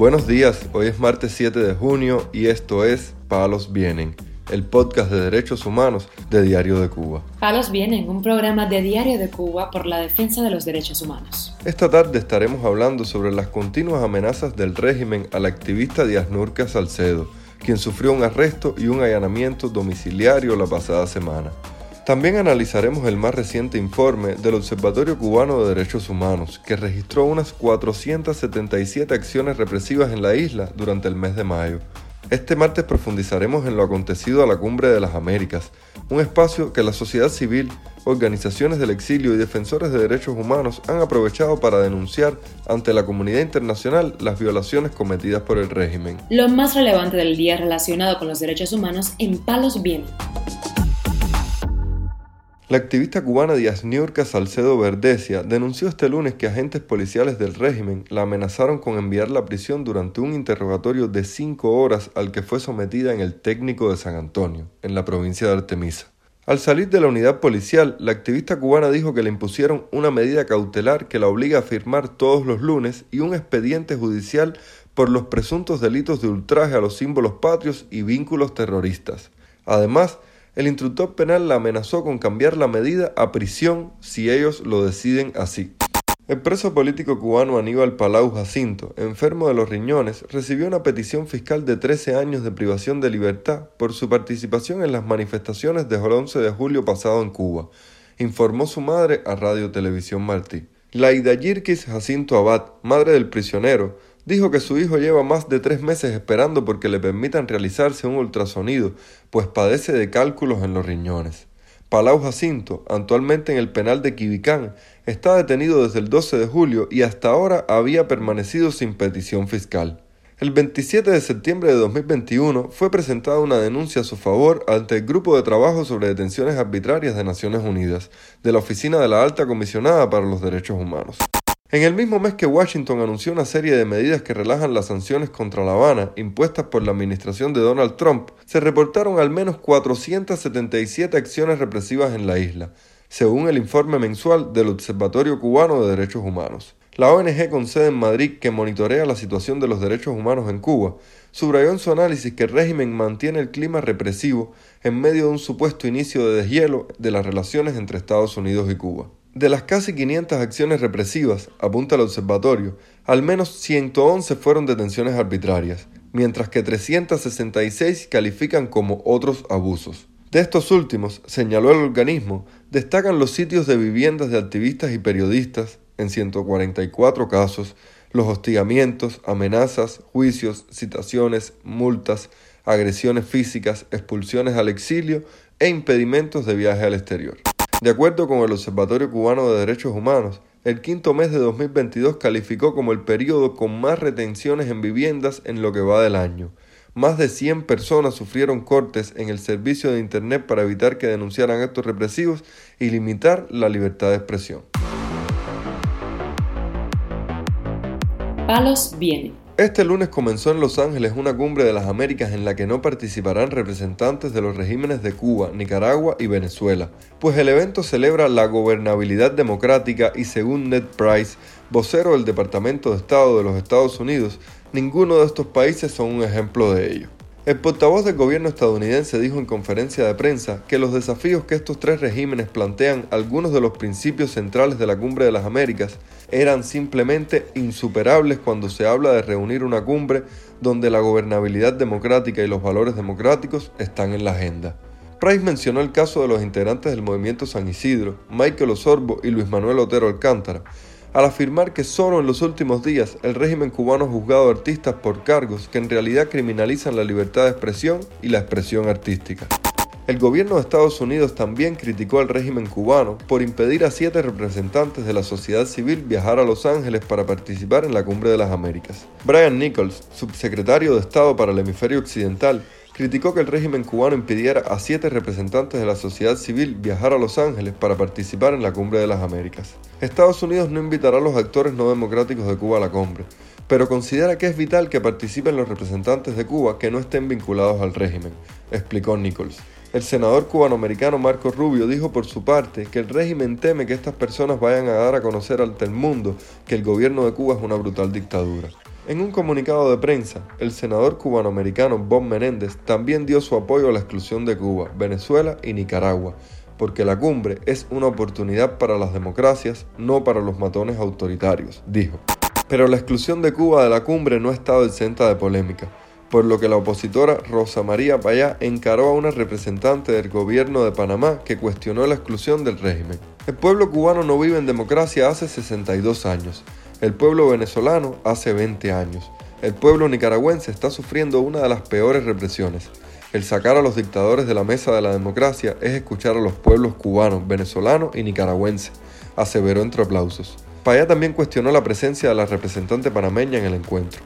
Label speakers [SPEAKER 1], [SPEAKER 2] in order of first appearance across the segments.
[SPEAKER 1] Buenos días, hoy es martes 7 de junio y esto es Palos Vienen, el podcast de derechos humanos de Diario de Cuba.
[SPEAKER 2] Palos Vienen, un programa de Diario de Cuba por la defensa de los derechos humanos.
[SPEAKER 1] Esta tarde estaremos hablando sobre las continuas amenazas del régimen al activista Díaz Nurca Salcedo, quien sufrió un arresto y un allanamiento domiciliario la pasada semana. También analizaremos el más reciente informe del Observatorio Cubano de Derechos Humanos, que registró unas 477 acciones represivas en la isla durante el mes de mayo. Este martes profundizaremos en lo acontecido a la Cumbre de las Américas, un espacio que la sociedad civil, organizaciones del exilio y defensores de derechos humanos han aprovechado para denunciar ante la comunidad internacional las violaciones cometidas por el régimen.
[SPEAKER 2] Lo más relevante del día relacionado con los derechos humanos en Palos Vientos.
[SPEAKER 1] La activista cubana Díaz Niurka Salcedo Verdesia denunció este lunes que agentes policiales del régimen la amenazaron con enviarla a prisión durante un interrogatorio de cinco horas al que fue sometida en el técnico de San Antonio, en la provincia de Artemisa. Al salir de la unidad policial, la activista cubana dijo que le impusieron una medida cautelar que la obliga a firmar todos los lunes y un expediente judicial por los presuntos delitos de ultraje a los símbolos patrios y vínculos terroristas. Además, el instructor penal la amenazó con cambiar la medida a prisión si ellos lo deciden así. El preso político cubano Aníbal Palau Jacinto, enfermo de los riñones, recibió una petición fiscal de 13 años de privación de libertad por su participación en las manifestaciones del 11 de julio pasado en Cuba, informó su madre a Radio Televisión Martí. Laida Yirkis Jacinto Abad, madre del prisionero, dijo que su hijo lleva más de tres meses esperando porque le permitan realizarse un ultrasonido, pues padece de cálculos en los riñones. Palau Jacinto, actualmente en el penal de Quibicán, está detenido desde el 12 de julio y hasta ahora había permanecido sin petición fiscal. El 27 de septiembre de 2021 fue presentada una denuncia a su favor ante el Grupo de Trabajo sobre Detenciones Arbitrarias de Naciones Unidas, de la Oficina de la Alta Comisionada para los Derechos Humanos. En el mismo mes que Washington anunció una serie de medidas que relajan las sanciones contra La Habana impuestas por la administración de Donald Trump, se reportaron al menos 477 acciones represivas en la isla, según el informe mensual del Observatorio Cubano de Derechos Humanos. La ONG con sede en Madrid, que monitorea la situación de los derechos humanos en Cuba, subrayó en su análisis que el régimen mantiene el clima represivo en medio de un supuesto inicio de deshielo de las relaciones entre Estados Unidos y Cuba. De las casi 500 acciones represivas, apunta el observatorio, al menos 111 fueron detenciones arbitrarias, mientras que 366 califican como otros abusos. De estos últimos, señaló el organismo, destacan los sitios de viviendas de activistas y periodistas, en 144 casos, los hostigamientos, amenazas, juicios, citaciones, multas, agresiones físicas, expulsiones al exilio e impedimentos de viaje al exterior. De acuerdo con el Observatorio Cubano de Derechos Humanos, el quinto mes de 2022 calificó como el periodo con más retenciones en viviendas en lo que va del año. Más de 100 personas sufrieron cortes en el servicio de Internet para evitar que denunciaran actos represivos y limitar la libertad de expresión.
[SPEAKER 2] Palos viene.
[SPEAKER 1] Este lunes comenzó en Los Ángeles una cumbre de las Américas en la que no participarán representantes de los regímenes de Cuba, Nicaragua y Venezuela, pues el evento celebra la gobernabilidad democrática y según Ned Price, vocero del Departamento de Estado de los Estados Unidos, ninguno de estos países son un ejemplo de ello. El portavoz del gobierno estadounidense dijo en conferencia de prensa que los desafíos que estos tres regímenes plantean, algunos de los principios centrales de la Cumbre de las Américas, eran simplemente insuperables cuando se habla de reunir una cumbre donde la gobernabilidad democrática y los valores democráticos están en la agenda. Price mencionó el caso de los integrantes del movimiento San Isidro, Michael Osorbo y Luis Manuel Otero Alcántara, al afirmar que solo en los últimos días el régimen cubano ha juzgado a artistas por cargos que en realidad criminalizan la libertad de expresión y la expresión artística. El gobierno de Estados Unidos también criticó al régimen cubano por impedir a siete representantes de la sociedad civil viajar a Los Ángeles para participar en la Cumbre de las Américas. Brian Nichols, subsecretario de Estado para el Hemisferio Occidental, criticó que el régimen cubano impidiera a siete representantes de la sociedad civil viajar a Los Ángeles para participar en la Cumbre de las Américas. Estados Unidos no invitará a los actores no democráticos de Cuba a la cumbre, pero considera que es vital que participen los representantes de Cuba que no estén vinculados al régimen, explicó Nichols. El senador cubanoamericano Marco Rubio dijo por su parte que el régimen teme que estas personas vayan a dar a conocer ante el mundo que el gobierno de Cuba es una brutal dictadura. En un comunicado de prensa, el senador cubanoamericano Bob Menéndez también dio su apoyo a la exclusión de Cuba, Venezuela y Nicaragua, porque la cumbre es una oportunidad para las democracias, no para los matones autoritarios, dijo. Pero la exclusión de Cuba de la cumbre no ha estado exenta de polémica, por lo que la opositora Rosa María Payá encaró a una representante del gobierno de Panamá que cuestionó la exclusión del régimen. El pueblo cubano no vive en democracia hace 62 años, el pueblo venezolano hace 20 años, el pueblo nicaragüense está sufriendo una de las peores represiones. El sacar a los dictadores de la mesa de la democracia es escuchar a los pueblos cubanos, venezolanos y nicaragüense, aseveró entre aplausos. Payá también cuestionó la presencia de la representante panameña en el encuentro.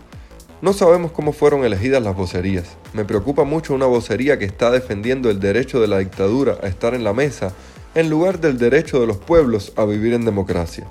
[SPEAKER 1] No sabemos cómo fueron elegidas las vocerías. Me preocupa mucho una vocería que está defendiendo el derecho de la dictadura a estar en la mesa en lugar del derecho de los pueblos a vivir en democracia,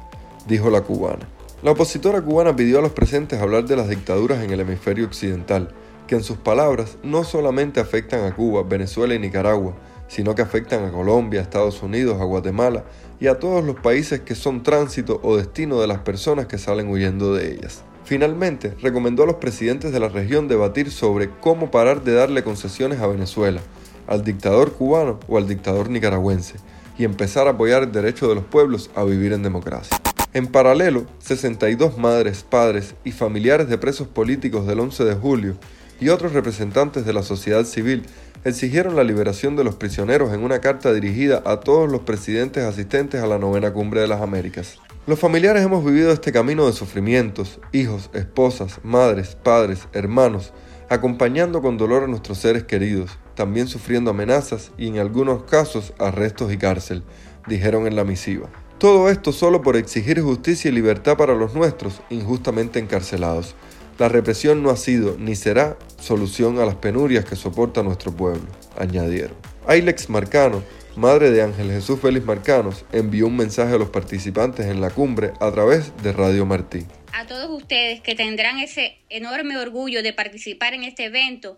[SPEAKER 1] dijo la cubana. La opositora cubana pidió a los presentes hablar de las dictaduras en el hemisferio occidental que en sus palabras no solamente afectan a Cuba, Venezuela y Nicaragua, sino que afectan a Colombia, Estados Unidos, a Guatemala y a todos los países que son tránsito o destino de las personas que salen huyendo de ellas. Finalmente, recomendó a los presidentes de la región debatir sobre cómo parar de darle concesiones a Venezuela, al dictador cubano o al dictador nicaragüense, y empezar a apoyar el derecho de los pueblos a vivir en democracia. En paralelo, 62 madres, padres y familiares de presos políticos del 11 de julio y otros representantes de la sociedad civil exigieron la liberación de los prisioneros en una carta dirigida a todos los presidentes asistentes a la novena cumbre de las Américas. Los familiares hemos vivido este camino de sufrimientos, hijos, esposas, madres, padres, hermanos, acompañando con dolor a nuestros seres queridos, también sufriendo amenazas y en algunos casos arrestos y cárcel, dijeron en la misiva. Todo esto solo por exigir justicia y libertad para los nuestros injustamente encarcelados. La represión no ha sido ni será solución a las penurias que soporta nuestro pueblo, añadieron. Ailex Marcano, madre de Ángel Jesús Félix Marcanos, envió un mensaje a los participantes en la cumbre a través de Radio Martí.
[SPEAKER 3] A todos ustedes que tendrán ese enorme orgullo de participar en este evento,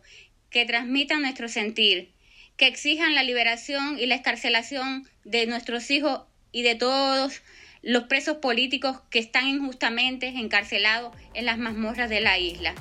[SPEAKER 3] que transmitan nuestro sentir, que exijan la liberación y la escarcelación de nuestros hijos y de todos los presos políticos que están injustamente encarcelados en las mazmorras de la isla.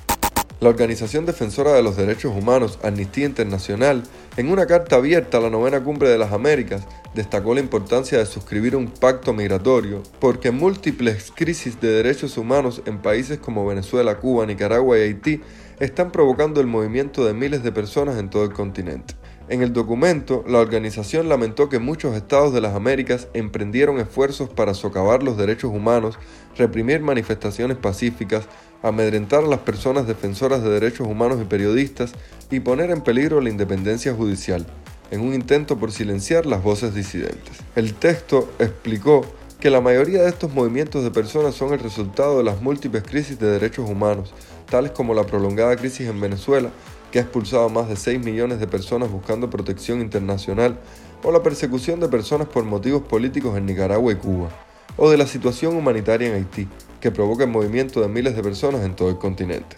[SPEAKER 1] La Organización Defensora de los Derechos Humanos, Amnistía Internacional, en una carta abierta a la novena cumbre de las Américas, destacó la importancia de suscribir un pacto migratorio, porque múltiples crisis de derechos humanos en países como Venezuela, Cuba, Nicaragua y Haití están provocando el movimiento de miles de personas en todo el continente. En el documento, la organización lamentó que muchos estados de las Américas emprendieron esfuerzos para socavar los derechos humanos, reprimir manifestaciones pacíficas, amedrentar a las personas defensoras de derechos humanos y periodistas y poner en peligro la independencia judicial, en un intento por silenciar las voces disidentes. El texto explicó que la mayoría de estos movimientos de personas son el resultado de las múltiples crisis de derechos humanos, tales como la prolongada crisis en Venezuela, que ha expulsado a más de 6 millones de personas buscando protección internacional, o la persecución de personas por motivos políticos en Nicaragua y Cuba, o de la situación humanitaria en Haití, que provoca el movimiento de miles de personas en todo el continente.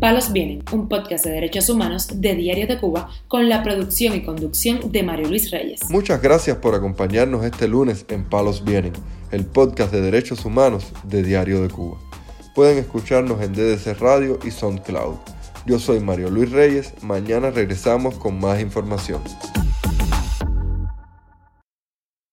[SPEAKER 2] Palos Vienen, un podcast de derechos humanos de Diario de Cuba con la producción y conducción de Mario Luis Reyes.
[SPEAKER 1] Muchas gracias por acompañarnos este lunes en Palos Vienen, el podcast de derechos humanos de Diario de Cuba. Pueden escucharnos en DDC Radio y SoundCloud. Yo soy Mario Luis Reyes, mañana regresamos con más información.